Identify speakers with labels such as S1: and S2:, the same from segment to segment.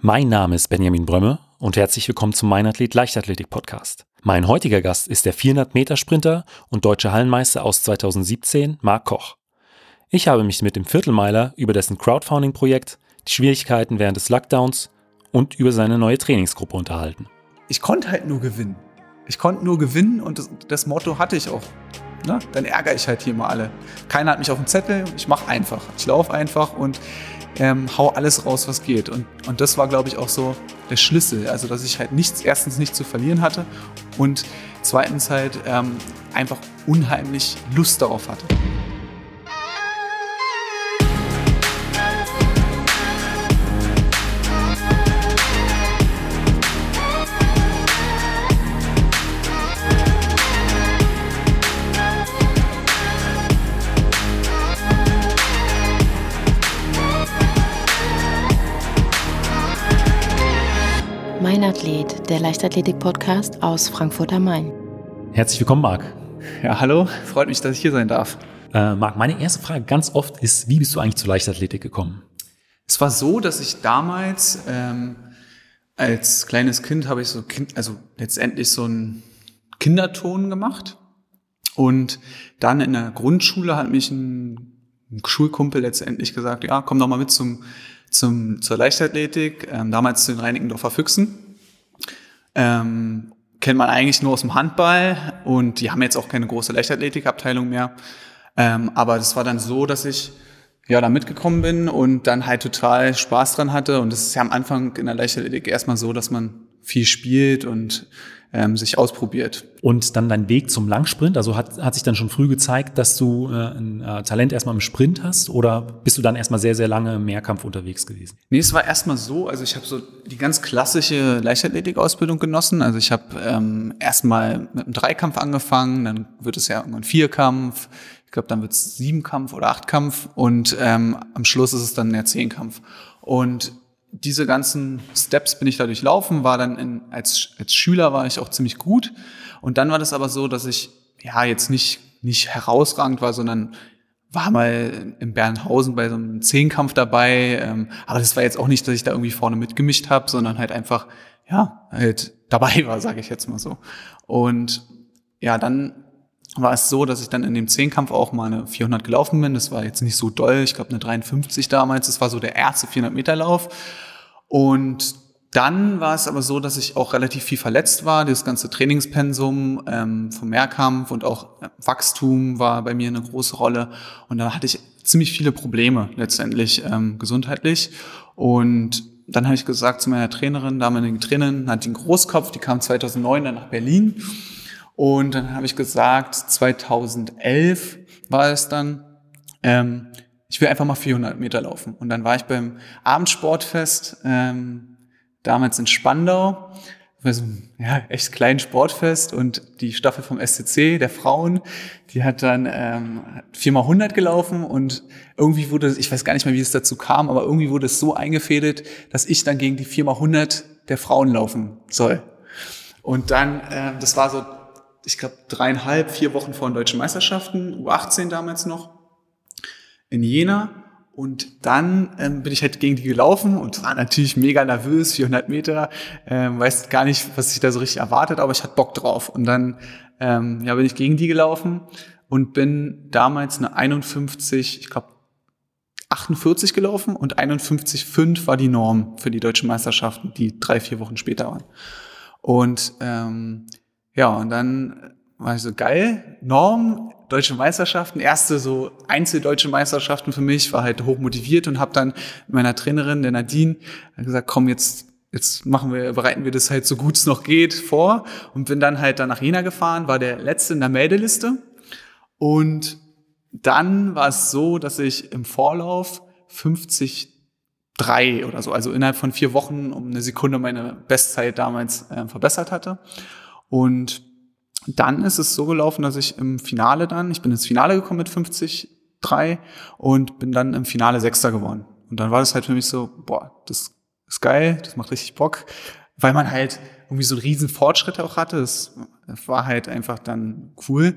S1: Mein Name ist Benjamin Brömme und herzlich willkommen zum Mein Athlet Leichtathletik Podcast. Mein heutiger Gast ist der 400 Meter Sprinter und deutsche Hallenmeister aus 2017, Marc Koch. Ich habe mich mit dem Viertelmeiler über dessen Crowdfunding-Projekt, die Schwierigkeiten während des Lockdowns und über seine neue Trainingsgruppe unterhalten.
S2: Ich konnte halt nur gewinnen. Ich konnte nur gewinnen und das, das Motto hatte ich auch. Ne? Dann ärgere ich halt hier mal alle. Keiner hat mich auf dem Zettel, ich mache einfach. Ich laufe einfach und ähm, hau alles raus, was geht. Und, und das war, glaube ich, auch so der Schlüssel. Also, dass ich halt nichts, erstens nicht zu verlieren hatte und zweitens halt ähm, einfach unheimlich Lust darauf hatte.
S3: Mein Athlet, der Leichtathletik-Podcast aus Frankfurt am Main.
S1: Herzlich willkommen, Marc.
S2: Ja, hallo, freut mich, dass ich hier sein darf.
S1: Äh, Marc, meine erste Frage ganz oft ist, wie bist du eigentlich zur Leichtathletik gekommen?
S2: Es war so, dass ich damals ähm, als kleines Kind habe ich so, kind, also letztendlich so einen Kinderton gemacht. Und dann in der Grundschule hat mich ein, ein Schulkumpel letztendlich gesagt, ja, komm doch mal mit zum zum, zur Leichtathletik, ähm, damals zu den Reinickendorfer Füchsen. Ähm, kennt man eigentlich nur aus dem Handball und die haben jetzt auch keine große Leichtathletikabteilung mehr. Ähm, aber das war dann so, dass ich ja da mitgekommen bin und dann halt total Spaß dran hatte. Und das ist ja am Anfang in der Leichtathletik erstmal so, dass man viel spielt und ähm, sich ausprobiert.
S1: Und dann dein Weg zum Langsprint, also hat, hat sich dann schon früh gezeigt, dass du äh, ein äh, Talent erstmal im Sprint hast oder bist du dann erstmal sehr, sehr lange im Mehrkampf unterwegs gewesen?
S2: Nee, es war erstmal so, also ich habe so die ganz klassische Leichtathletik-Ausbildung genossen. Also ich habe ähm, erstmal mit einem Dreikampf angefangen, dann wird es ja irgendwann Vierkampf, ich glaube, dann wird es Siebenkampf oder Achtkampf und ähm, am Schluss ist es dann der Zehnkampf. Und diese ganzen Steps bin ich da durchlaufen, war dann in, als, als Schüler war ich auch ziemlich gut. Und dann war das aber so, dass ich ja jetzt nicht, nicht herausragend war, sondern war mal in Bernhausen bei so einem Zehnkampf dabei. Ähm, aber das war jetzt auch nicht, dass ich da irgendwie vorne mitgemischt habe, sondern halt einfach, ja, halt dabei war, sage ich jetzt mal so. Und ja, dann war es so, dass ich dann in dem Zehnkampf auch mal eine 400 gelaufen bin. Das war jetzt nicht so doll, ich glaube eine 53 damals. Das war so der erste 400 Meter Lauf. Und dann war es aber so, dass ich auch relativ viel verletzt war. Das ganze Trainingspensum ähm, vom Mehrkampf und auch äh, Wachstum war bei mir eine große Rolle. Und da hatte ich ziemlich viele Probleme letztendlich ähm, gesundheitlich. Und dann habe ich gesagt zu meiner Trainerin, damalige Trainerin, hat den Großkopf, die kam 2009 dann nach Berlin und dann habe ich gesagt, 2011 war es dann, ähm, ich will einfach mal 400 Meter laufen. Und dann war ich beim Abendsportfest, ähm, damals in Spandau, so ja, echt kleinen Sportfest und die Staffel vom SCC, der Frauen, die hat dann ähm, 4 mal 100 gelaufen und irgendwie wurde, ich weiß gar nicht mehr, wie es dazu kam, aber irgendwie wurde es so eingefädelt, dass ich dann gegen die 4 mal 100 der Frauen laufen soll. Und dann, äh, das war so ich glaube, dreieinhalb, vier Wochen vor den deutschen Meisterschaften, U18 damals noch, in Jena. Und dann ähm, bin ich halt gegen die gelaufen und war natürlich mega nervös, 400 Meter, ähm, weiß gar nicht, was ich da so richtig erwartet, aber ich hatte Bock drauf. Und dann ähm, ja, bin ich gegen die gelaufen und bin damals eine 51, ich glaube 48 gelaufen und 51,5 war die Norm für die deutschen Meisterschaften, die drei, vier Wochen später waren. Und ähm, ja, und dann war ich so geil, Norm, deutsche Meisterschaften, erste so Einzeldeutsche Meisterschaften für mich, war halt hoch motiviert und habe dann meiner Trainerin, der Nadine, gesagt, komm, jetzt jetzt machen wir, bereiten wir das halt so gut es noch geht vor. Und bin dann halt dann nach Jena gefahren, war der letzte in der Meldeliste. Und dann war es so, dass ich im Vorlauf 50 drei oder so, also innerhalb von vier Wochen um eine Sekunde meine Bestzeit damals äh, verbessert hatte. Und dann ist es so gelaufen, dass ich im Finale dann, ich bin ins Finale gekommen mit 50,3 und bin dann im Finale Sechster geworden. Und dann war das halt für mich so, boah, das ist geil, das macht richtig Bock, weil man halt irgendwie so einen riesen Fortschritt auch hatte. Das war halt einfach dann cool.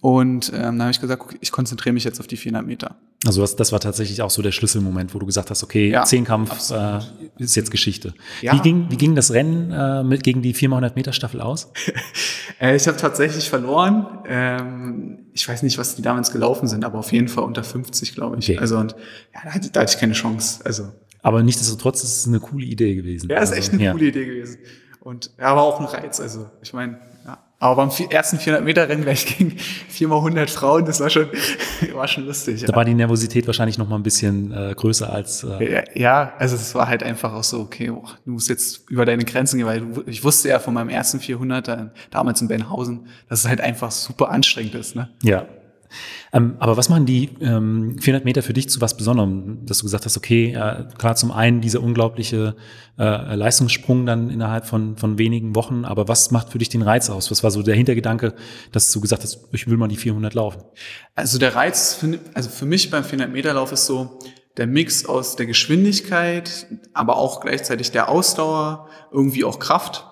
S2: Und ähm, dann habe ich gesagt, ich konzentriere mich jetzt auf die 400 Meter.
S1: Also das, das war tatsächlich auch so der Schlüsselmoment, wo du gesagt hast, okay,
S2: Ja,
S1: Zehnkampf äh, ist jetzt Geschichte.
S2: Ja.
S1: Wie, ging, wie ging das Rennen äh, mit, gegen die 400 Meter Staffel aus?
S2: Äh, ich habe tatsächlich verloren. Ähm, ich weiß nicht, was die damals gelaufen sind, aber auf jeden Fall unter 50, glaube ich.
S1: Okay.
S2: Also und ja, da hatte, da hatte ich keine Chance. Also
S1: Aber nichtsdestotrotz ist es eine coole Idee gewesen.
S2: ja, ist
S1: also,
S2: echt eine
S1: ja.
S2: coole Idee gewesen. Und ja, aber auch ein Reiz. Also ich meine. Aber beim ersten 400 Meter Rennen gleich gegen 4 mal 100 Frauen, das war schon, war schon lustig. Ja.
S1: Da war die Nervosität wahrscheinlich noch mal ein bisschen äh, größer als äh,
S2: Ja, ja, also es war halt einfach auch so, okay, boah, du musst jetzt über deine Grenzen gehen, weil du, ich wusste ja von meinem ersten 400er damals in Benhausen, dass es halt einfach super anstrengend ist. Ne?
S1: Ja. Ähm, aber was machen die ähm, 400 Meter für dich zu was Besonderem, dass du gesagt hast, okay, äh, klar zum einen dieser unglaubliche äh, Leistungssprung dann innerhalb von, von wenigen Wochen, aber was macht für dich den Reiz aus? Was war so der Hintergedanke, dass du gesagt hast, ich will mal die 400 laufen?
S2: Also der Reiz, für, also für mich beim 400 Meter Lauf ist so der Mix aus der Geschwindigkeit, aber auch gleichzeitig der Ausdauer, irgendwie auch Kraft.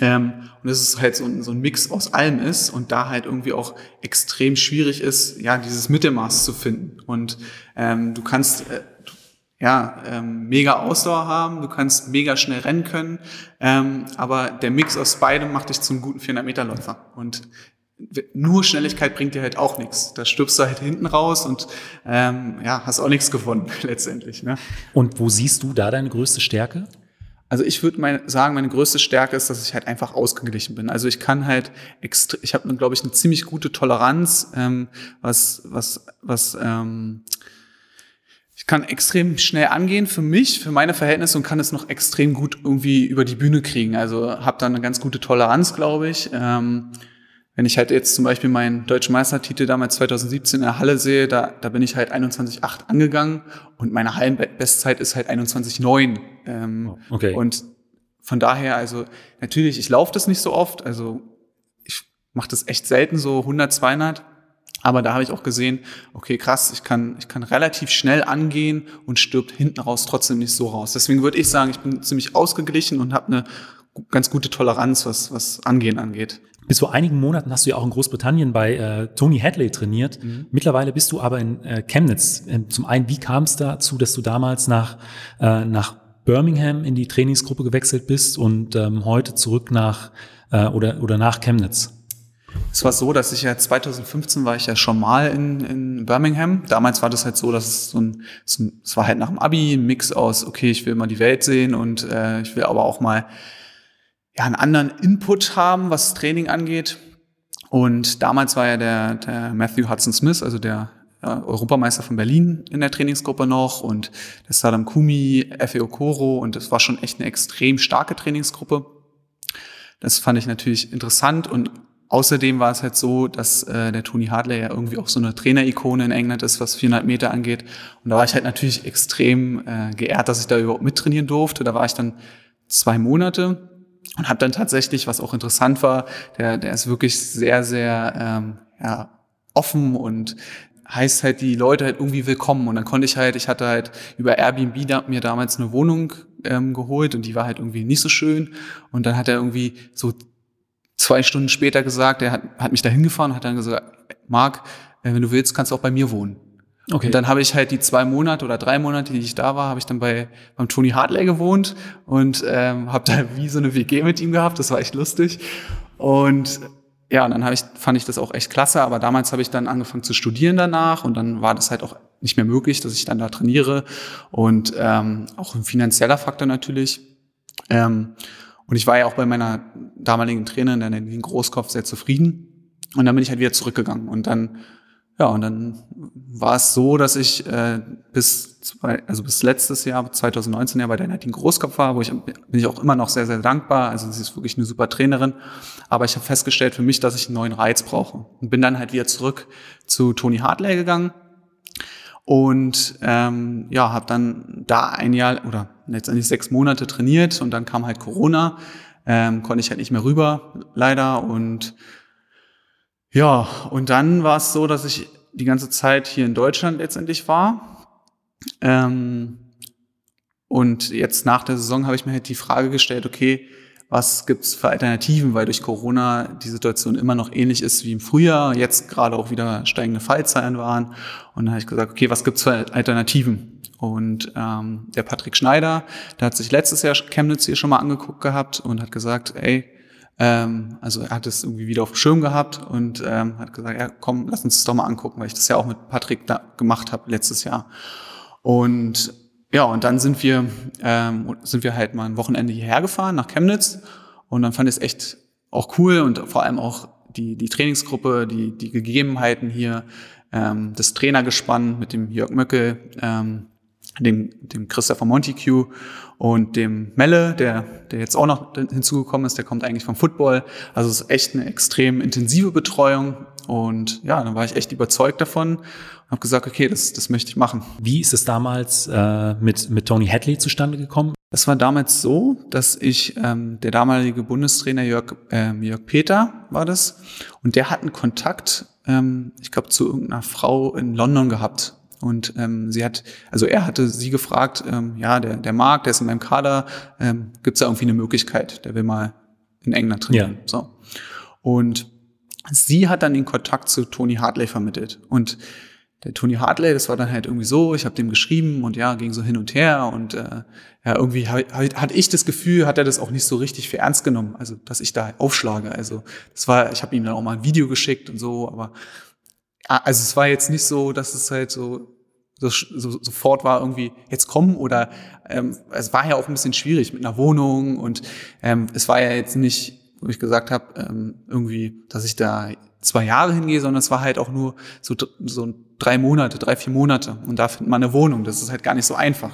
S2: Ähm, und dass es halt so ein, so ein Mix aus allem ist und da halt irgendwie auch extrem schwierig ist, ja, dieses Mittelmaß zu finden. Und ähm, du kannst äh, ja ähm, mega Ausdauer haben, du kannst mega schnell rennen können, ähm, aber der Mix aus beidem macht dich zum guten 400 Meter Läufer. Und nur Schnelligkeit bringt dir halt auch nichts. Da stirbst du halt hinten raus und ähm, ja, hast auch nichts gewonnen letztendlich. Ne?
S1: Und wo siehst du da deine größte Stärke?
S2: Also ich würde mein, sagen, meine größte Stärke ist, dass ich halt einfach ausgeglichen bin. Also ich kann halt ich habe, glaube ich, eine ziemlich gute Toleranz, ähm, was, was, was, ähm, ich kann extrem schnell angehen für mich, für meine Verhältnisse und kann es noch extrem gut irgendwie über die Bühne kriegen. Also habe da eine ganz gute Toleranz, glaube ich. Ähm, wenn ich halt jetzt zum Beispiel meinen deutschen Meistertitel damals 2017 in der Halle sehe, da, da bin ich halt 21,8 angegangen und meine Hallenbestzeit ist halt 21,9. Ähm,
S1: Okay.
S2: Und von daher, also natürlich, ich laufe das nicht so oft, also ich mache das echt selten, so 100, 200. Aber da habe ich auch gesehen, okay, krass, ich kann, ich kann relativ schnell angehen und stirbt hinten raus trotzdem nicht so raus. Deswegen würde ich sagen, ich bin ziemlich ausgeglichen und habe eine ganz gute Toleranz, was, was Angehen angeht.
S1: Bis vor einigen Monaten hast du ja auch in Großbritannien bei äh, Tony Hadley trainiert. Mittlerweile bist du aber in äh, Chemnitz. Ähm, zum einen, wie kam es dazu, dass du damals nach, äh, nach Birmingham in die Trainingsgruppe gewechselt bist und ähm, heute zurück nach äh, oder, oder nach Chemnitz?
S2: Es war so, dass ich ja 2015 war ich ja schon mal in, in Birmingham. Damals war das halt so, dass es so ein, so ein es war halt nach dem Abi ein Mix aus, okay, ich will mal die Welt sehen und äh, ich will aber auch mal ja einen anderen Input haben, was Training angeht. Und damals war ja der, der Matthew Hudson Smith, also der äh, Europameister von Berlin in der Trainingsgruppe noch und der Saddam Kumi, Efe Okoro und das war schon echt eine extrem starke Trainingsgruppe. Das fand ich natürlich interessant und außerdem war es halt so, dass äh, der Tony Hartley ja irgendwie auch so eine Trainerikone in England ist, was 400 Meter angeht. Und da war ich halt natürlich extrem äh, geehrt, dass ich da überhaupt mittrainieren durfte. Da war ich dann zwei Monate und habe dann tatsächlich, was auch interessant war, der, der ist wirklich sehr, sehr ähm, ja, offen und heißt halt die Leute halt irgendwie willkommen. Und dann konnte ich halt, ich hatte halt über Airbnb da, mir damals eine Wohnung ähm, geholt und die war halt irgendwie nicht so schön. Und dann hat er irgendwie so zwei Stunden später gesagt, er hat, hat mich da hingefahren hat dann gesagt, Marc, äh, wenn du willst, kannst du auch bei mir wohnen.
S1: Okay.
S2: Und dann habe ich halt die zwei Monate oder drei Monate, die ich da war, habe ich dann bei beim Tony Hartley gewohnt und ähm, habe da wie so eine WG mit ihm gehabt. Das war echt lustig. Und ja, und dann habe ich fand ich das auch echt klasse. Aber damals habe ich dann angefangen zu studieren danach und dann war das halt auch nicht mehr möglich, dass ich dann da trainiere und ähm, auch ein finanzieller Faktor natürlich. Ähm, und ich war ja auch bei meiner damaligen Trainerin, der Nadine Großkopf, sehr zufrieden. Und dann bin ich halt wieder zurückgegangen. Und dann, ja, und dann war es so, dass ich äh, bis zwei, also bis letztes Jahr, 2019 ja bei der Nadine Großkopf war, wo ich bin ich auch immer noch sehr, sehr dankbar. Also sie ist wirklich eine super Trainerin. Aber ich habe festgestellt für mich, dass ich einen neuen Reiz brauche. Und bin dann halt wieder zurück zu Tony Hartley gegangen und ähm, ja, habe dann da ein Jahr oder letztendlich sechs Monate trainiert und dann kam halt Corona, ähm, konnte ich halt nicht mehr rüber, leider. Und ja, und dann war es so, dass ich die ganze Zeit hier in Deutschland letztendlich war. Ähm, und jetzt nach der Saison habe ich mir halt die Frage gestellt, okay, was gibt's für Alternativen, weil durch Corona die Situation immer noch ähnlich ist wie im Frühjahr, jetzt gerade auch wieder steigende Fallzahlen waren. Und dann habe ich gesagt, okay, was gibt's für Alternativen? Und ähm, der Patrick Schneider, der hat sich letztes Jahr Chemnitz hier schon mal angeguckt gehabt und hat gesagt, ey, ähm, also er hat es irgendwie wieder auf dem Schirm gehabt und ähm, hat gesagt, ja komm, lass uns das doch mal angucken, weil ich das ja auch mit Patrick da gemacht habe letztes Jahr. Und ja, und dann sind wir, ähm, sind wir halt mal ein Wochenende hierher gefahren nach Chemnitz und dann fand ich es echt auch cool und vor allem auch die, die Trainingsgruppe, die, die Gegebenheiten hier, ähm, das Trainergespann mit dem Jörg Möckel, ähm, dem, dem Christopher Montague und dem Melle, der, der jetzt auch noch hinzugekommen ist, der kommt eigentlich vom Football. Also es ist echt eine extrem intensive Betreuung und ja, dann war ich echt überzeugt davon und habe gesagt, okay, das, das möchte ich machen.
S1: Wie ist es damals äh, mit, mit Tony Hadley zustande gekommen?
S2: Das war damals so, dass ich, ähm, der damalige Bundestrainer Jörg, äh, Jörg Peter war das, und der hat einen Kontakt, ähm, ich glaube, zu irgendeiner Frau in London gehabt. Und ähm, sie hat, also er hatte sie gefragt, ähm, ja, der, der Marc, der ist in meinem Kader, ähm, gibt es da irgendwie eine Möglichkeit, der will mal in England trainieren. Ja. So. Und sie hat dann den Kontakt zu Tony Hartley vermittelt. Und der Tony Hartley, das war dann halt irgendwie so, ich habe dem geschrieben und ja, ging so hin und her und äh, ja, irgendwie hatte ich das Gefühl, hat er das auch nicht so richtig für ernst genommen, also dass ich da aufschlage. Also das war, ich habe ihm dann auch mal ein Video geschickt und so, aber also es war jetzt nicht so, dass es halt so, so, so sofort war irgendwie jetzt kommen oder ähm, es war ja auch ein bisschen schwierig mit einer Wohnung und ähm, es war ja jetzt nicht wo ich gesagt habe, ähm, irgendwie, dass ich da zwei Jahre hingehe, sondern es war halt auch nur so, so drei Monate, drei, vier Monate. Und da findet man eine Wohnung. Das ist halt gar nicht so einfach.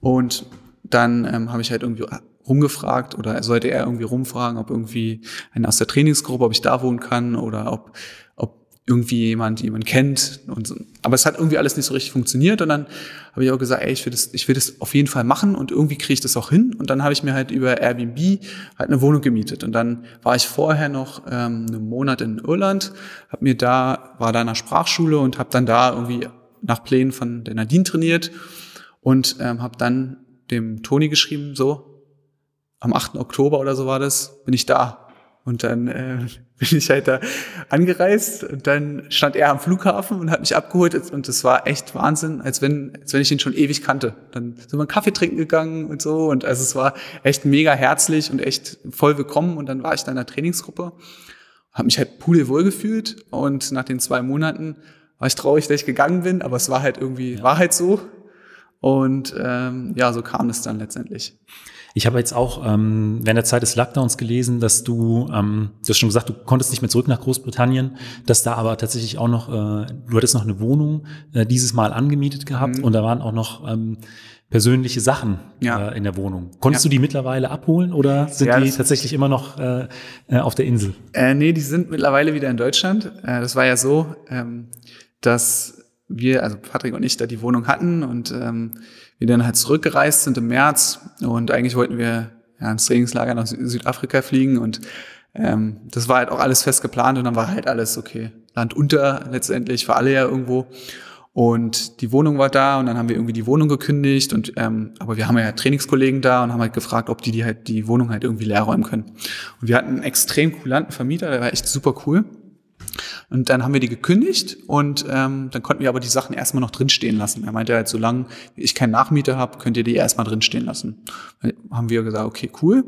S2: Und dann ähm, habe ich halt irgendwie rumgefragt oder sollte er irgendwie rumfragen, ob irgendwie einer aus der Trainingsgruppe, ob ich da wohnen kann oder ob irgendwie jemand, jemand kennt. Und so. Aber es hat irgendwie alles nicht so richtig funktioniert. Und dann habe ich auch gesagt, ey, ich will das, ich will das auf jeden Fall machen und irgendwie kriege ich das auch hin. Und dann habe ich mir halt über Airbnb halt eine Wohnung gemietet. Und dann war ich vorher noch ähm, einen Monat in Irland, habe mir da, war da in einer Sprachschule und habe dann da irgendwie nach Plänen von der Nadine trainiert und ähm, habe dann dem Toni geschrieben, so, am 8. Oktober oder so war das, bin ich da. Und dann äh, bin ich halt da angereist und dann stand er am Flughafen und hat mich abgeholt und das war echt Wahnsinn, als wenn, als wenn ich ihn schon ewig kannte. Dann sind wir einen Kaffee trinken gegangen und so und also es war echt mega herzlich und echt voll willkommen und dann war ich da in der Trainingsgruppe, habe mich halt pudelwohl gefühlt und nach den zwei Monaten war ich traurig, dass ich gegangen bin, aber es war halt irgendwie, ja. war halt so und ähm, ja, so kam es dann letztendlich.
S1: Ich habe jetzt auch ähm, während der Zeit des Lockdowns gelesen, dass du, ähm, du hast schon gesagt, du konntest nicht mehr zurück nach Großbritannien, dass da aber tatsächlich auch noch, äh, du hattest noch eine Wohnung äh, dieses Mal angemietet gehabt mhm. und da waren auch noch ähm, persönliche Sachen ja. äh, in der Wohnung. Konntest ja. du die mittlerweile abholen oder sind ja, die tatsächlich immer noch äh, äh, auf der Insel?
S2: Äh, nee, die sind mittlerweile wieder in Deutschland. Äh, das war ja so, ähm, dass wir, also Patrick und ich, da die Wohnung hatten und ähm, wir dann halt zurückgereist sind im März und eigentlich wollten wir ja, ins Trainingslager nach Südafrika fliegen und ähm, das war halt auch alles fest geplant und dann war halt alles okay. Land unter letztendlich, für alle ja irgendwo. Und die Wohnung war da und dann haben wir irgendwie die Wohnung gekündigt und ähm, aber wir haben ja Trainingskollegen da und haben halt gefragt, ob die die halt die Wohnung halt irgendwie leer räumen können. Und wir hatten einen extrem kulanten Vermieter, der war echt super cool. Und dann haben wir die gekündigt und ähm, dann konnten wir aber die Sachen erstmal noch drinstehen lassen. Er meinte halt, solange ich keinen Nachmieter habe, könnt ihr die erstmal drinstehen lassen. Dann haben wir gesagt, okay, cool.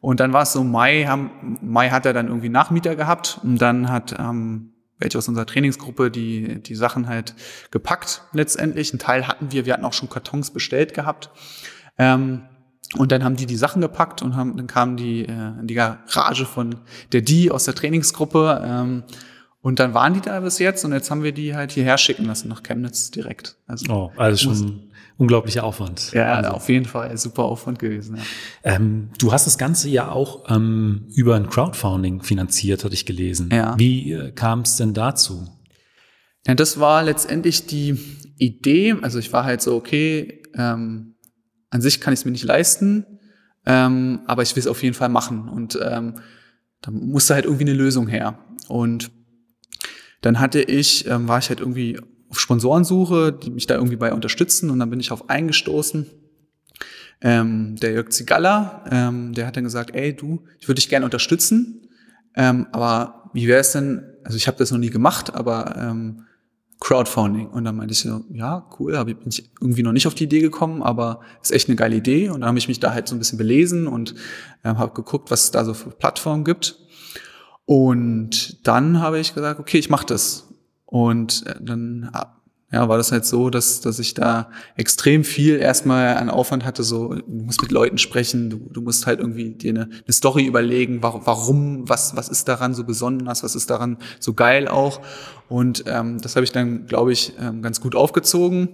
S2: Und dann war es so Mai, haben, Mai hat er dann irgendwie Nachmieter gehabt und dann hat ähm, welche aus unserer Trainingsgruppe die, die Sachen halt gepackt letztendlich. Ein Teil hatten wir, wir hatten auch schon Kartons bestellt gehabt. Ähm, und dann haben die die Sachen gepackt und haben, dann kam die, äh, die Garage von der Die aus der Trainingsgruppe. Ähm, und dann waren die da bis jetzt und jetzt haben wir die halt hierher schicken lassen nach Chemnitz direkt.
S1: Also, oh, also schon unglaublicher Aufwand.
S2: Ja,
S1: also.
S2: auf jeden Fall super Aufwand gewesen. Ja.
S1: Ähm, du hast das Ganze ja auch ähm, über ein Crowdfunding finanziert, hatte ich gelesen. Ja. Wie äh, kam es denn dazu?
S2: Ja, das war letztendlich die Idee. Also ich war halt so, okay, ähm, an sich kann ich es mir nicht leisten, ähm, aber ich will es auf jeden Fall machen. Und ähm, da musste halt irgendwie eine Lösung her. Und dann hatte ich, ähm, war ich halt irgendwie auf Sponsorensuche, die mich da irgendwie bei unterstützen und dann bin ich auf eingestoßen. ähm, der Jörg Zigalla, ähm, der hat dann gesagt, ey du, ich würde dich gerne unterstützen, ähm, aber wie wäre es denn, also ich habe das noch nie gemacht, aber ähm, Crowdfunding. Und dann meinte ich so, ja, cool, hab, bin ich irgendwie noch nicht auf die Idee gekommen, aber ist echt eine geile Idee. Und dann habe ich mich da halt so ein bisschen belesen und ähm, habe geguckt, was es da so für Plattformen gibt. Und dann habe ich gesagt, okay, ich mache das. Und äh, dann ja, war das halt so, dass, dass ich da extrem viel erstmal an Aufwand hatte, so, du musst mit Leuten sprechen, du, du musst halt irgendwie dir eine, eine Story überlegen, warum, warum, was, was ist daran so besonders, was ist daran so geil auch. Und ähm, das habe ich dann, glaube ich, ähm, ganz gut aufgezogen.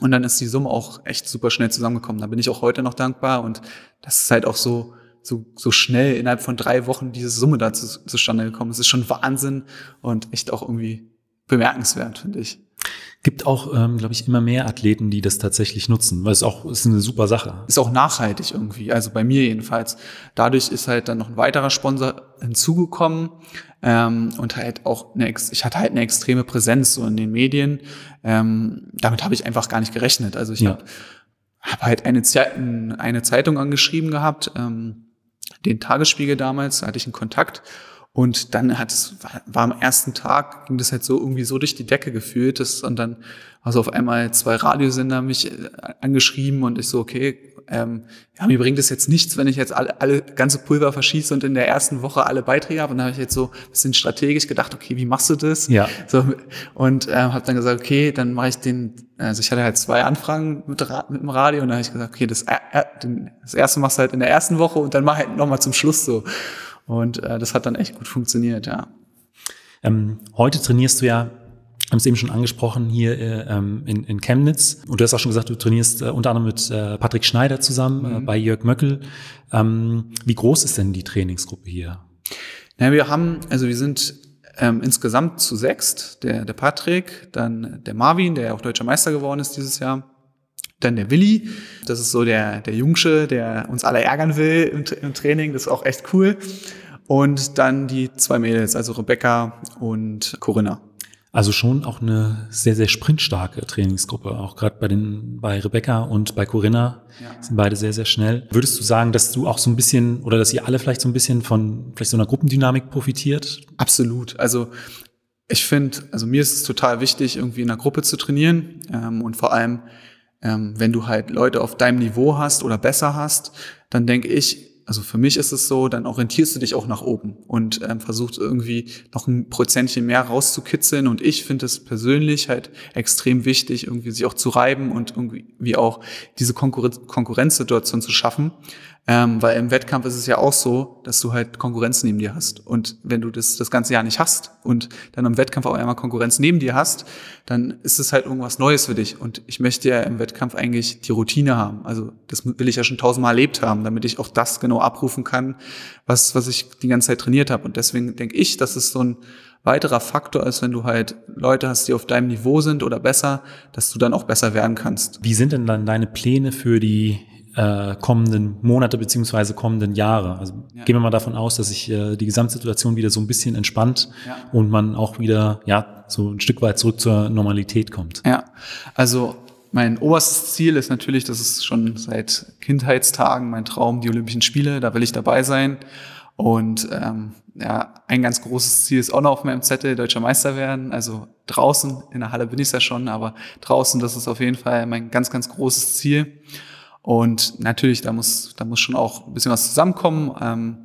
S2: Und dann ist die Summe auch echt super schnell zusammengekommen. Da bin ich auch heute noch dankbar. Und das ist halt auch so, so, so schnell innerhalb von drei Wochen diese Summe da zu, zustande gekommen. Das ist schon Wahnsinn und echt auch irgendwie bemerkenswert, finde ich.
S1: Gibt auch, ähm, glaube ich, immer mehr Athleten, die das tatsächlich nutzen, weil es auch ist eine super Sache.
S2: Ist auch nachhaltig irgendwie, also bei mir jedenfalls. Dadurch ist halt dann noch ein weiterer Sponsor hinzugekommen ähm, und halt auch eine, ich hatte halt eine extreme Präsenz so in den Medien. Ähm, damit habe ich einfach gar nicht gerechnet. Also ich ja. habe hab halt eine, eine Zeitung angeschrieben gehabt, ähm, den Tagesspiegel damals, da hatte ich einen Kontakt und dann hat es, war am ersten Tag, ging das halt so irgendwie so durch die Decke gefühlt, dass, und dann also auf einmal zwei Radiosender mich äh, angeschrieben und ich so, okay, ähm, ja, mir bringt es jetzt nichts, wenn ich jetzt alle, alle ganze Pulver verschieße und in der ersten Woche alle Beiträge habe. Und dann habe ich jetzt so ein bisschen strategisch gedacht, okay, wie machst du das?
S1: Ja.
S2: So, und ähm, habe dann gesagt, okay, dann mache ich den, also ich hatte halt zwei Anfragen mit, mit dem Radio und dann habe ich gesagt, okay, das, äh, äh das erste machst du halt in der ersten Woche und dann mach halt nochmal zum Schluss so. Und äh, das hat dann echt gut funktioniert, ja.
S1: Ähm, heute trainierst du ja, haben es eben schon angesprochen, hier äh, ähm, in, in Chemnitz. Und du hast auch schon gesagt, du trainierst äh, unter anderem mit äh, Patrick Schneider zusammen äh, mhm. äh, bei Jörg Möckel. Ähm, wie groß ist denn die Trainingsgruppe hier?
S2: Na, wir haben, also wir sind ähm, insgesamt zu sechst. Der, der Patrick, dann der Marvin, der auch deutscher Meister geworden ist dieses Jahr. Dann der Willi, das ist so der, der Jungsche, der uns alle ärgern will im, im Training, das ist auch echt cool. Und dann die zwei Mädels, also Rebecca und Corinna.
S1: Also schon auch eine sehr, sehr sprintstarke Trainingsgruppe. Auch gerade bei den, bei Rebecca und bei Corinna ja. sind beide sehr, sehr schnell. Würdest du sagen, dass du auch so ein bisschen oder dass ihr alle vielleicht so ein bisschen von vielleicht so einer Gruppendynamik profitiert?
S2: Absolut. Also ich finde, also mir ist es total wichtig, irgendwie in einer Gruppe zu trainieren ähm, und vor allem ähm, wenn du halt Leute auf deinem Niveau hast oder besser hast, dann denke ich, also für mich ist es so, dann orientierst du dich auch nach oben und ähm, versuchst irgendwie noch ein Prozentchen mehr rauszukitzeln. Und ich finde es persönlich halt extrem wichtig, irgendwie sich auch zu reiben und irgendwie auch diese Konkurrenz Konkurrenzsituation zu schaffen. Ähm, weil im Wettkampf ist es ja auch so, dass du halt Konkurrenz neben dir hast. Und wenn du das das ganze Jahr nicht hast und dann im Wettkampf auch einmal Konkurrenz neben dir hast, dann ist es halt irgendwas Neues für dich. Und ich möchte ja im Wettkampf eigentlich die Routine haben. Also das will ich ja schon tausendmal erlebt haben, damit ich auch das genau abrufen kann, was, was ich die ganze Zeit trainiert habe. Und deswegen denke ich, dass es so ein weiterer Faktor ist, wenn du halt Leute hast, die auf deinem Niveau sind oder besser, dass du dann auch besser werden kannst.
S1: Wie sind denn dann deine Pläne für die äh, kommenden Monate beziehungsweise kommenden Jahre. Also ja. gehen wir mal davon aus, dass sich äh, die Gesamtsituation wieder so ein bisschen entspannt ja. und man auch wieder ja so ein Stück weit zurück zur Normalität kommt.
S2: Ja, also mein oberstes Ziel ist natürlich, das ist schon seit Kindheitstagen mein Traum, die Olympischen Spiele. Da will ich dabei sein. Und ähm, ja, ein ganz großes Ziel ist auch noch auf meinem Zettel, deutscher Meister werden. Also draußen, in der Halle bin ich ja schon, aber draußen, das ist auf jeden Fall mein ganz, ganz großes Ziel. Und natürlich, da muss, da muss schon auch ein bisschen was zusammenkommen. Ähm,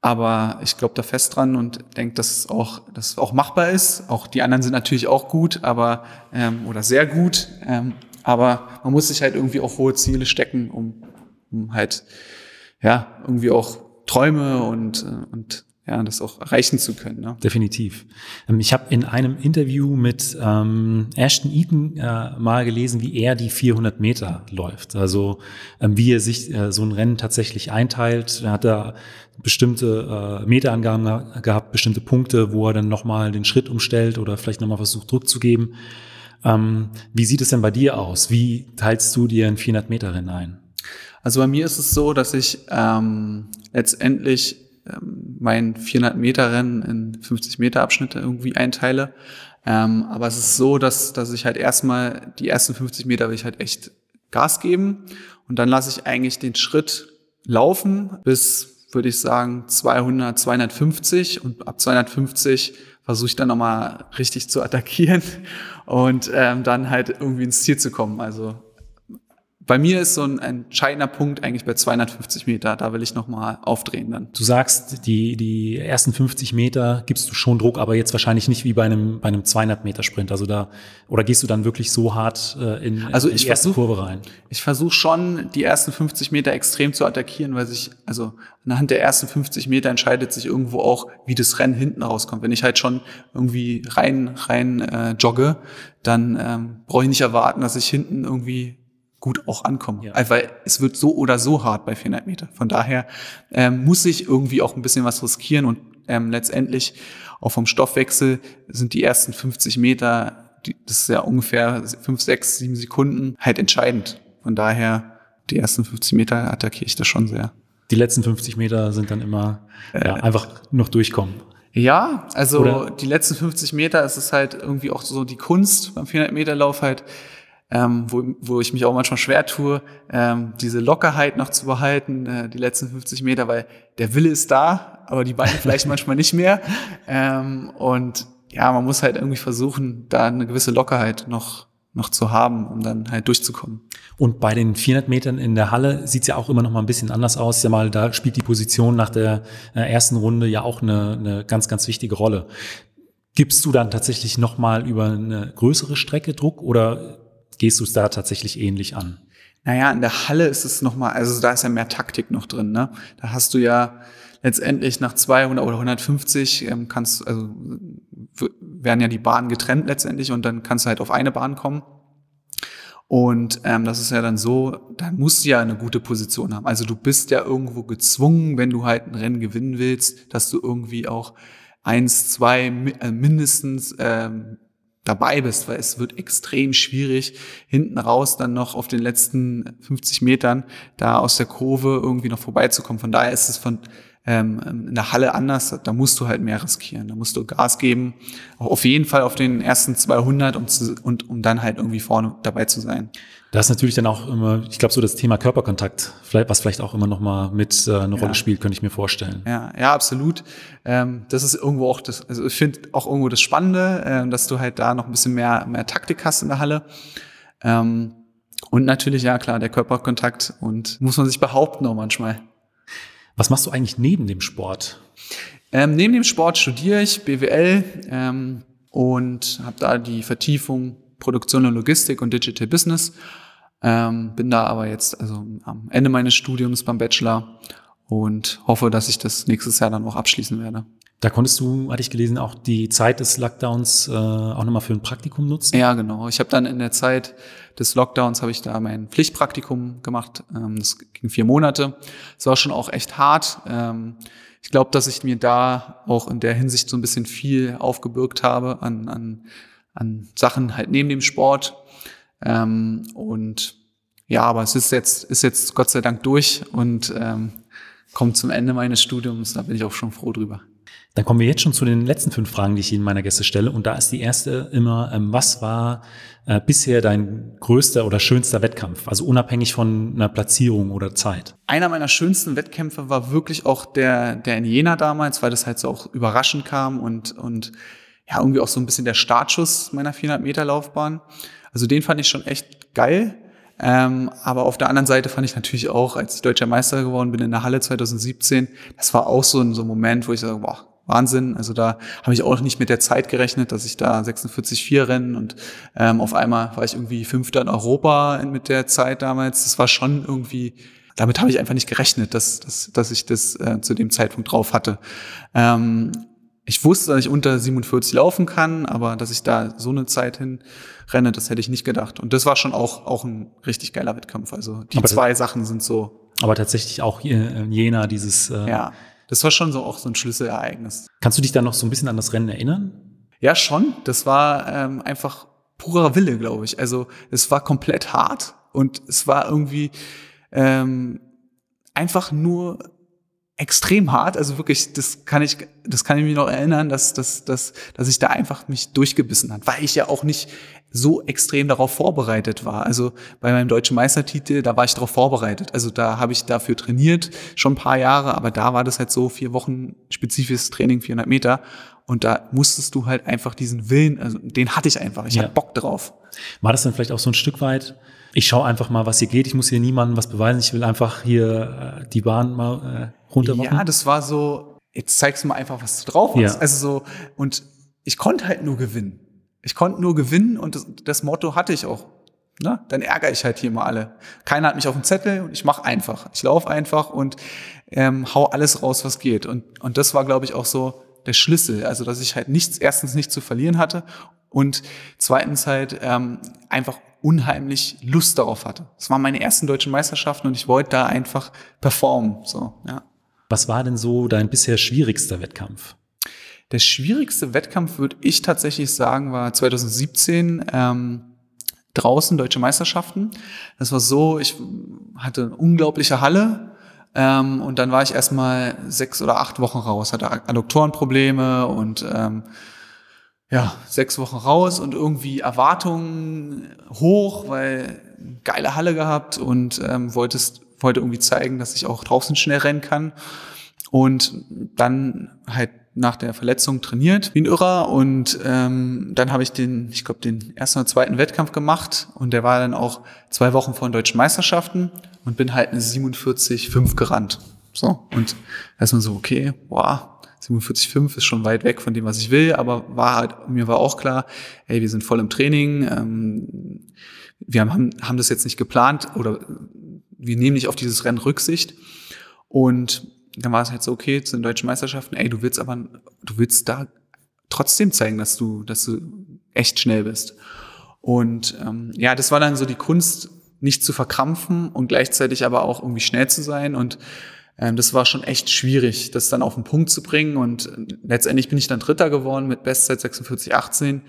S2: aber ich glaube da fest dran und denke, dass es auch, dass es auch machbar ist. Auch die anderen sind natürlich auch gut, aber ähm, oder sehr gut. Ähm, aber man muss sich halt irgendwie auch hohe Ziele stecken, um, um halt ja irgendwie auch Träume und, äh, und ja, das auch erreichen zu können. Ne?
S1: Definitiv. Ähm, ich habe in einem Interview mit ähm, Ashton Eaton äh, mal gelesen, wie er die 400 Meter läuft. Also ähm, wie er sich äh, so ein Rennen tatsächlich einteilt. Er hat da bestimmte äh, Meterangaben gehabt, bestimmte Punkte, wo er dann nochmal den Schritt umstellt oder vielleicht nochmal versucht, Druck zu geben. Ähm, wie sieht es denn bei dir aus? Wie teilst du dir ein 400 Meter Rennen ein?
S2: Also bei mir ist es so, dass ich ähm, letztendlich ähm, mein 400 Meter Rennen in 50 Meter Abschnitte irgendwie einteile. Ähm, aber es ist so, dass, dass ich halt erstmal die ersten 50 Meter will ich halt echt Gas geben Und dann lasse ich eigentlich den Schritt laufen bis, würde ich sagen, 200, 250 und ab 250 versuche ich dann nochmal richtig zu attackieren und ähm, dann halt irgendwie ins Ziel zu kommen. Also bei mir ist so ein entscheidender Punkt eigentlich bei 250 Meter. Da will ich nochmal aufdrehen dann.
S1: Du sagst, die, die ersten 50 Meter gibst du schon Druck, aber jetzt wahrscheinlich nicht wie bei einem, bei einem 200 Meter Sprint. Also da, oder gehst du dann wirklich so hart äh, in,
S2: also
S1: in
S2: die
S1: erste
S2: versuch,
S1: Kurve rein?
S2: Ich versuche schon, die ersten 50 Meter extrem zu attackieren, weil sich, also anhand der ersten 50 Meter entscheidet sich irgendwo auch, wie das Rennen hinten rauskommt. Wenn ich halt schon irgendwie rein, rein äh, jogge, dann ähm, brauche ich nicht erwarten, dass ich hinten irgendwie gut auch ankommen. Ja. Weil es wird so oder so hart bei 400 Meter. Von daher ähm, muss ich irgendwie auch ein bisschen was riskieren und ähm, letztendlich auch vom Stoffwechsel sind die ersten 50 Meter, die, das ist ja ungefähr 5, 6, 7 Sekunden, halt entscheidend. Von daher, die ersten 50 Meter attackiere ich da schon sehr.
S1: Die letzten 50 Meter sind dann immer äh, ja, einfach noch durchkommen.
S2: Ja, also Oder? die letzten 50 Meter ist es halt irgendwie auch so die Kunst beim 400 Meter Lauf halt, ähm, wo, wo ich mich auch manchmal schwer tue, ähm, diese Lockerheit noch zu behalten, äh, die letzten 50 Meter, weil der Wille ist da, aber die Beine vielleicht manchmal nicht mehr. Ähm, und ja, man muss halt irgendwie versuchen, da eine gewisse Lockerheit noch noch zu haben, um dann halt durchzukommen.
S1: Und bei den 400 Metern in der Halle sieht's ja auch immer noch mal ein bisschen anders aus. Ja mal, da spielt die Position nach der äh, ersten Runde ja auch eine, eine ganz, ganz wichtige Rolle. Gibst du dann tatsächlich noch mal über eine größere Strecke Druck oder gehst du es da tatsächlich ähnlich an?
S2: Naja, in der Halle ist es nochmal, also da ist ja mehr Taktik noch drin, ne? Da hast du ja letztendlich nach 200 oder 150 ähm, kannst, also werden ja die Bahnen getrennt letztendlich und dann kannst du halt auf eine Bahn kommen. Und ähm, das ist ja dann so, dann musst du ja eine gute Position haben. Also du bist ja irgendwo gezwungen, wenn du halt ein Rennen gewinnen willst, dass du irgendwie auch eins, zwei äh, mindestens ähm, dabei bist, weil es wird extrem schwierig, hinten raus dann noch auf den letzten 50 Metern da aus der Kurve irgendwie noch vorbeizukommen. Von daher ist es von ähm, in der Halle anders, da musst du halt mehr riskieren, da musst du Gas geben, auch auf jeden Fall auf den ersten 200, um, zu, und, um dann halt irgendwie vorne dabei zu sein.
S1: Das ist natürlich dann auch immer, ich glaube so das Thema Körperkontakt, vielleicht, was vielleicht auch immer noch mal mit äh, eine ja. Rolle spielt, könnte ich mir vorstellen.
S2: Ja, ja, absolut. Ähm, das ist irgendwo auch das, also ich finde auch irgendwo das Spannende, äh, dass du halt da noch ein bisschen mehr mehr Taktik hast in der Halle. Ähm, und natürlich, ja klar, der Körperkontakt und muss man sich behaupten auch manchmal.
S1: Was machst du eigentlich neben dem Sport?
S2: Ähm, neben dem Sport studiere ich BWL ähm, und habe da die Vertiefung Produktion und Logistik und Digital Business. Ähm, bin da aber jetzt also am Ende meines Studiums beim Bachelor und hoffe, dass ich das nächstes Jahr dann auch abschließen werde.
S1: Da konntest du, hatte ich gelesen, auch die Zeit des Lockdowns äh, auch nochmal für ein Praktikum nutzen?
S2: Ja, genau. Ich habe dann in der Zeit des Lockdowns habe ich da mein Pflichtpraktikum gemacht. Ähm, das ging vier Monate. Es war schon auch echt hart. Ähm, ich glaube, dass ich mir da auch in der Hinsicht so ein bisschen viel aufgebürgt habe an, an, an Sachen halt neben dem Sport. Ähm, und ja, aber es ist jetzt, ist jetzt Gott sei Dank durch und ähm, kommt zum Ende meines Studiums. Da bin ich auch schon froh drüber.
S1: Dann kommen wir jetzt schon zu den letzten fünf Fragen, die ich Ihnen meiner Gäste stelle. Und da ist die erste immer, ähm, was war äh, bisher dein größter oder schönster Wettkampf? Also unabhängig von einer Platzierung oder Zeit.
S2: Einer meiner schönsten Wettkämpfe war wirklich auch der, der in Jena damals, weil das halt so auch überraschend kam und, und ja, irgendwie auch so ein bisschen der Startschuss meiner 400 Meter Laufbahn. Also den fand ich schon echt geil. Ähm, aber auf der anderen Seite fand ich natürlich auch, als ich deutscher Meister geworden bin in der Halle 2017, das war auch so ein, so ein Moment, wo ich sage, boah, Wahnsinn. Also da habe ich auch nicht mit der Zeit gerechnet, dass ich da 46,4 rennen und ähm, auf einmal war ich irgendwie Fünfter in Europa mit der Zeit damals. Das war schon irgendwie, damit habe ich einfach nicht gerechnet, dass, dass, dass ich das äh, zu dem Zeitpunkt drauf hatte. Ähm, ich wusste, dass ich unter 47 laufen kann, aber dass ich da so eine Zeit hin renne, das hätte ich nicht gedacht. Und das war schon auch, auch ein richtig geiler Wettkampf. Also die aber zwei Sachen sind so.
S1: Aber tatsächlich auch Jena, dieses äh,
S2: ja das war schon so auch so ein Schlüsselereignis.
S1: Kannst du dich da noch so ein bisschen an das Rennen erinnern?
S2: Ja, schon. Das war ähm, einfach purer Wille, glaube ich. Also es war komplett hart und es war irgendwie ähm, einfach nur extrem hart. Also wirklich, das kann ich, das kann ich mich noch erinnern, dass, dass, dass, dass ich da einfach mich durchgebissen hat, weil ich ja auch nicht so extrem darauf vorbereitet war. Also bei meinem deutschen Meistertitel, da war ich darauf vorbereitet. Also da habe ich dafür trainiert, schon ein paar Jahre, aber da war das halt so vier Wochen spezifisches Training, 400 Meter. Und da musstest du halt einfach diesen Willen, also den hatte ich einfach. Ich
S1: Ja.
S2: hatte Bock drauf.
S1: War das dann vielleicht auch so ein Stück weit, ich schaue einfach mal, was hier geht, ich muss hier niemandem was beweisen, ich will einfach hier äh, die Bahn mal äh, runterrocken?
S2: Ja, das war so, jetzt zeigst du mal einfach, was du drauf hast.
S1: Ja.
S2: Also so, und ich konnte halt nur gewinnen. Ich konnte nur gewinnen und das, das Motto hatte ich auch. Ne? Dann ärgere ich halt hier mal alle. Keiner hat mich auf dem Zettel und ich mache einfach. Ich laufe einfach und ähm, hau alles raus, was geht. Und, und das war, glaube ich, auch so der Schlüssel. Also, dass ich halt nichts, erstens nichts zu verlieren hatte und zweitens halt ähm, einfach unheimlich Lust darauf hatte. Es waren meine ersten deutschen Meisterschaften und ich wollte da einfach performen. So, ja.
S1: Was war denn so dein bisher schwierigster Wettkampf?
S2: Der schwierigste Wettkampf, würde ich tatsächlich sagen, war 2017 ähm, draußen Deutsche Meisterschaften. Das war so, ich hatte eine unglaubliche Halle ähm, und dann war ich erstmal sechs oder acht Wochen raus, hatte Adduktorenprobleme und ähm, ja, sechs Wochen raus und irgendwie Erwartungen hoch, weil geile Halle gehabt und ähm, wolltest, wollte irgendwie zeigen, dass ich auch draußen schnell rennen kann. Und dann halt nach der Verletzung trainiert wie ein Irrer und ähm, dann habe ich den, ich glaube, den ersten oder zweiten Wettkampf gemacht und der war dann auch zwei Wochen vor den deutschen Meisterschaften und bin halt eine 47,5 gerannt. So, und da ist man so, okay, boah, 47,5 ist schon weit weg von dem, was ich will, aber war halt, mir war auch klar, ey, wir sind voll im Training, ähm, wir haben, haben das jetzt nicht geplant oder wir nehmen nicht auf dieses Rennen Rücksicht und dann war es halt so, okay, zu den deutschen Meisterschaften, ey, du willst aber, du willst da trotzdem zeigen, dass du, dass du echt schnell bist. Und ähm, ja, das war dann so die Kunst, nicht zu verkrampfen und gleichzeitig aber auch irgendwie schnell zu sein. Und das war schon echt schwierig, das dann auf den Punkt zu bringen. Und letztendlich bin ich dann Dritter geworden mit Bestzeit 46,18.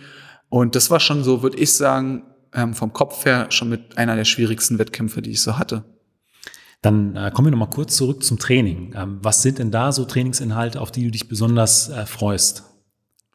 S2: Und das war schon so, würde ich sagen, ähm, vom Kopf her schon mit einer der schwierigsten Wettkämpfe, die ich so hatte.
S1: Dann äh, kommen wir noch mal kurz zurück zum Training. Ähm, was sind denn da so Trainingsinhalte, auf die du dich besonders äh, freust?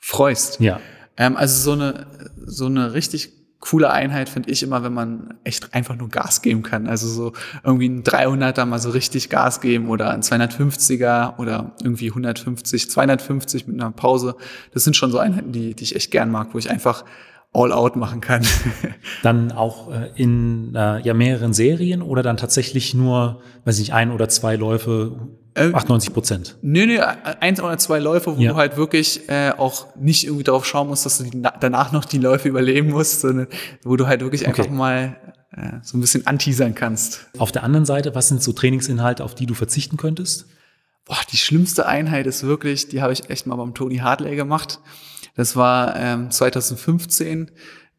S2: Freust.
S1: Ja.
S2: Ähm, also so eine, so eine richtig coole Einheit finde ich immer, wenn man echt einfach nur Gas geben kann. Also so irgendwie ein 300er mal so richtig Gas geben oder ein 250er oder irgendwie 150, 250 mit einer Pause. Das sind schon so Einheiten, die, die ich echt gern mag, wo ich einfach all out machen kann.
S1: Dann auch äh, in äh, ja, mehreren Serien oder dann tatsächlich nur, weiß ich nicht, ein oder zwei Läufe,
S2: Äh,
S1: 98 Prozent.
S2: Nö, nö, eins oder zwei Läufe, wo
S1: Ja.
S2: du halt wirklich äh, auch nicht irgendwie darauf schauen musst, dass du die, na- danach noch die Läufe überleben musst, sondern wo du halt wirklich einfach
S1: Okay.
S2: mal äh, so ein bisschen anteasern kannst.
S1: Auf der anderen Seite, was sind so Trainingsinhalte, auf die du verzichten könntest?
S2: Boah, die schlimmste Einheit ist wirklich, die habe ich echt mal beim Tony Hartley gemacht. Das war ähm, 2015,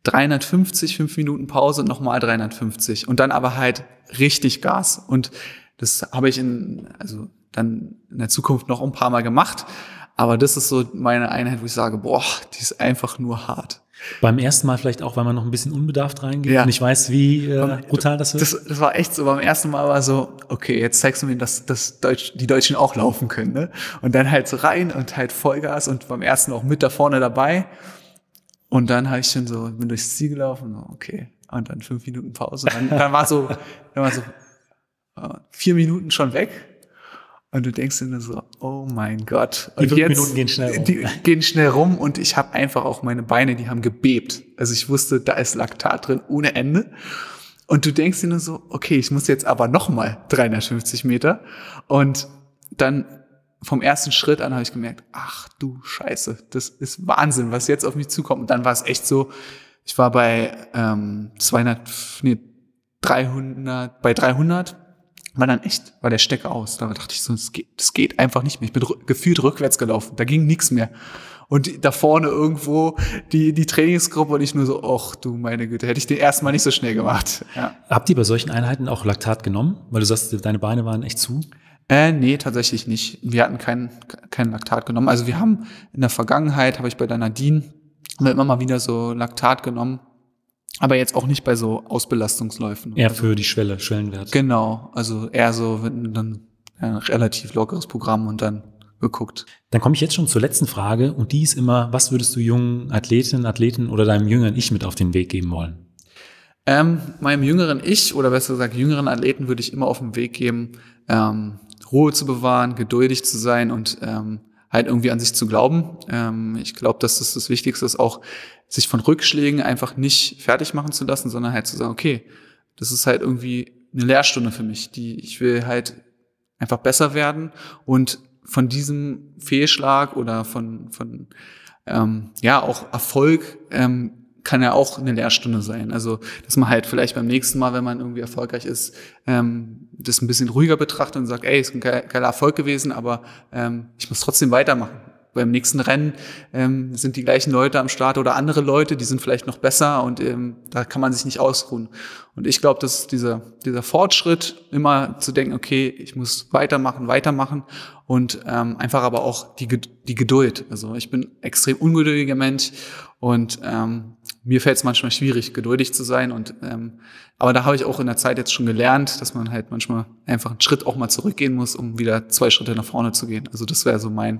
S2: 350, fünf Minuten Pause und nochmal 350. Und dann aber halt richtig Gas. Und das habe ich in, also dann in der Zukunft noch ein paar Mal gemacht. Aber das ist so meine Einheit, wo ich sage, boah, die ist einfach nur hart.
S1: Beim ersten Mal vielleicht auch, weil man noch ein bisschen unbedarft reingeht
S2: Ja.
S1: und ich weiß, wie äh, brutal das wird.
S2: Das, das war echt so, beim ersten Mal war so, okay, jetzt zeigst du mir, dass, dass Deutsch, die Deutschen auch laufen können, ne? Und dann halt so rein und halt Vollgas und beim ersten auch mit da vorne dabei. Und dann habe ich schon so, bin durchs Ziel gelaufen, okay. Und dann fünf Minuten Pause. Dann, dann war so, dann war so äh, vier Minuten schon weg. Und du denkst dir nur so, oh mein Gott.
S1: Die
S2: Und
S1: fünf Minuten gehen schnell rum.
S2: Die gehen schnell rum und ich habe einfach auch meine Beine, die haben gebebt. Also ich wusste, da ist Laktat drin ohne Ende. Und du denkst dir nur so, okay, ich muss jetzt aber noch mal 350 Meter. Und dann vom ersten Schritt an habe ich gemerkt, ach du Scheiße, das ist Wahnsinn, was jetzt auf mich zukommt. Und dann war es echt so, ich war bei ähm, 200, nee, 300, bei 300 war dann echt, war der Stecker aus. Da dachte ich so, das geht, das geht einfach nicht mehr. Ich bin gefühlt rückwärts gelaufen. Da ging nichts mehr. Und da vorne irgendwo die, die Trainingsgruppe und ich nur so, ach du meine Güte, hätte ich den erstmal nicht so schnell gemacht. Ja.
S1: Habt ihr bei solchen Einheiten auch Laktat genommen? Weil du sagst, deine Beine waren echt zu.
S2: Äh, nee, tatsächlich nicht. Wir hatten kein, kein Laktat genommen. Also wir haben in der Vergangenheit, habe ich bei der Nadine immer mal wieder so Laktat genommen. Aber jetzt auch nicht bei so Ausbelastungsläufen.
S1: Eher
S2: so.
S1: für die Schwelle, Schwellenwert.
S2: Genau, also eher so, dann ein relativ lockeres Programm und dann geguckt.
S1: Dann komme ich jetzt schon zur letzten Frage und die ist immer, was würdest du jungen Athletinnen, Athleten oder deinem jüngeren Ich mit auf den Weg geben wollen?
S2: Ähm, meinem jüngeren Ich oder besser gesagt jüngeren Athleten würde ich immer auf den Weg geben, ähm, Ruhe zu bewahren, geduldig zu sein und ähm, halt irgendwie an sich zu glauben. Ähm, ich glaube, dass das das Wichtigste ist, auch sich von Rückschlägen einfach nicht fertig machen zu lassen, sondern halt zu sagen, okay, das ist halt irgendwie eine Lehrstunde für mich, die ich will halt einfach besser werden und von diesem Fehlschlag oder von, von ähm, ja auch Erfolg ähm, kann ja auch eine Lehrstunde sein. Also, dass man halt vielleicht beim nächsten Mal, wenn man irgendwie erfolgreich ist, ähm, das ein bisschen ruhiger betrachtet und sagt, ey, ist ein geiler Erfolg gewesen, aber ähm, ich muss trotzdem weitermachen beim nächsten Rennen ähm, sind die gleichen Leute am Start oder andere Leute, die sind vielleicht noch besser und ähm, da kann man sich nicht ausruhen. Und ich glaube, dass dieser, dieser Fortschritt, immer zu denken, okay, ich muss weitermachen, weitermachen und ähm, einfach aber auch die, die Geduld. Also ich bin extrem ungeduldiger Mensch und ähm, mir fällt es manchmal schwierig, geduldig zu sein. Und ähm, aber da habe ich auch in der Zeit jetzt schon gelernt, dass man halt manchmal einfach einen Schritt auch mal zurückgehen muss, um wieder zwei Schritte nach vorne zu gehen. Also das wäre so mein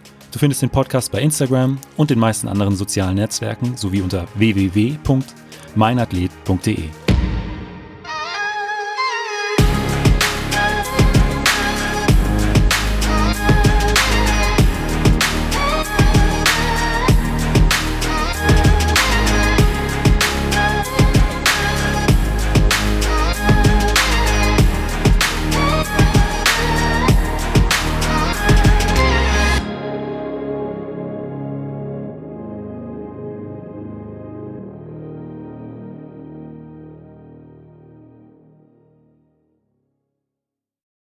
S1: Du findest den Podcast bei Instagram und den meisten anderen sozialen Netzwerken sowie unter www.meinathlet.de.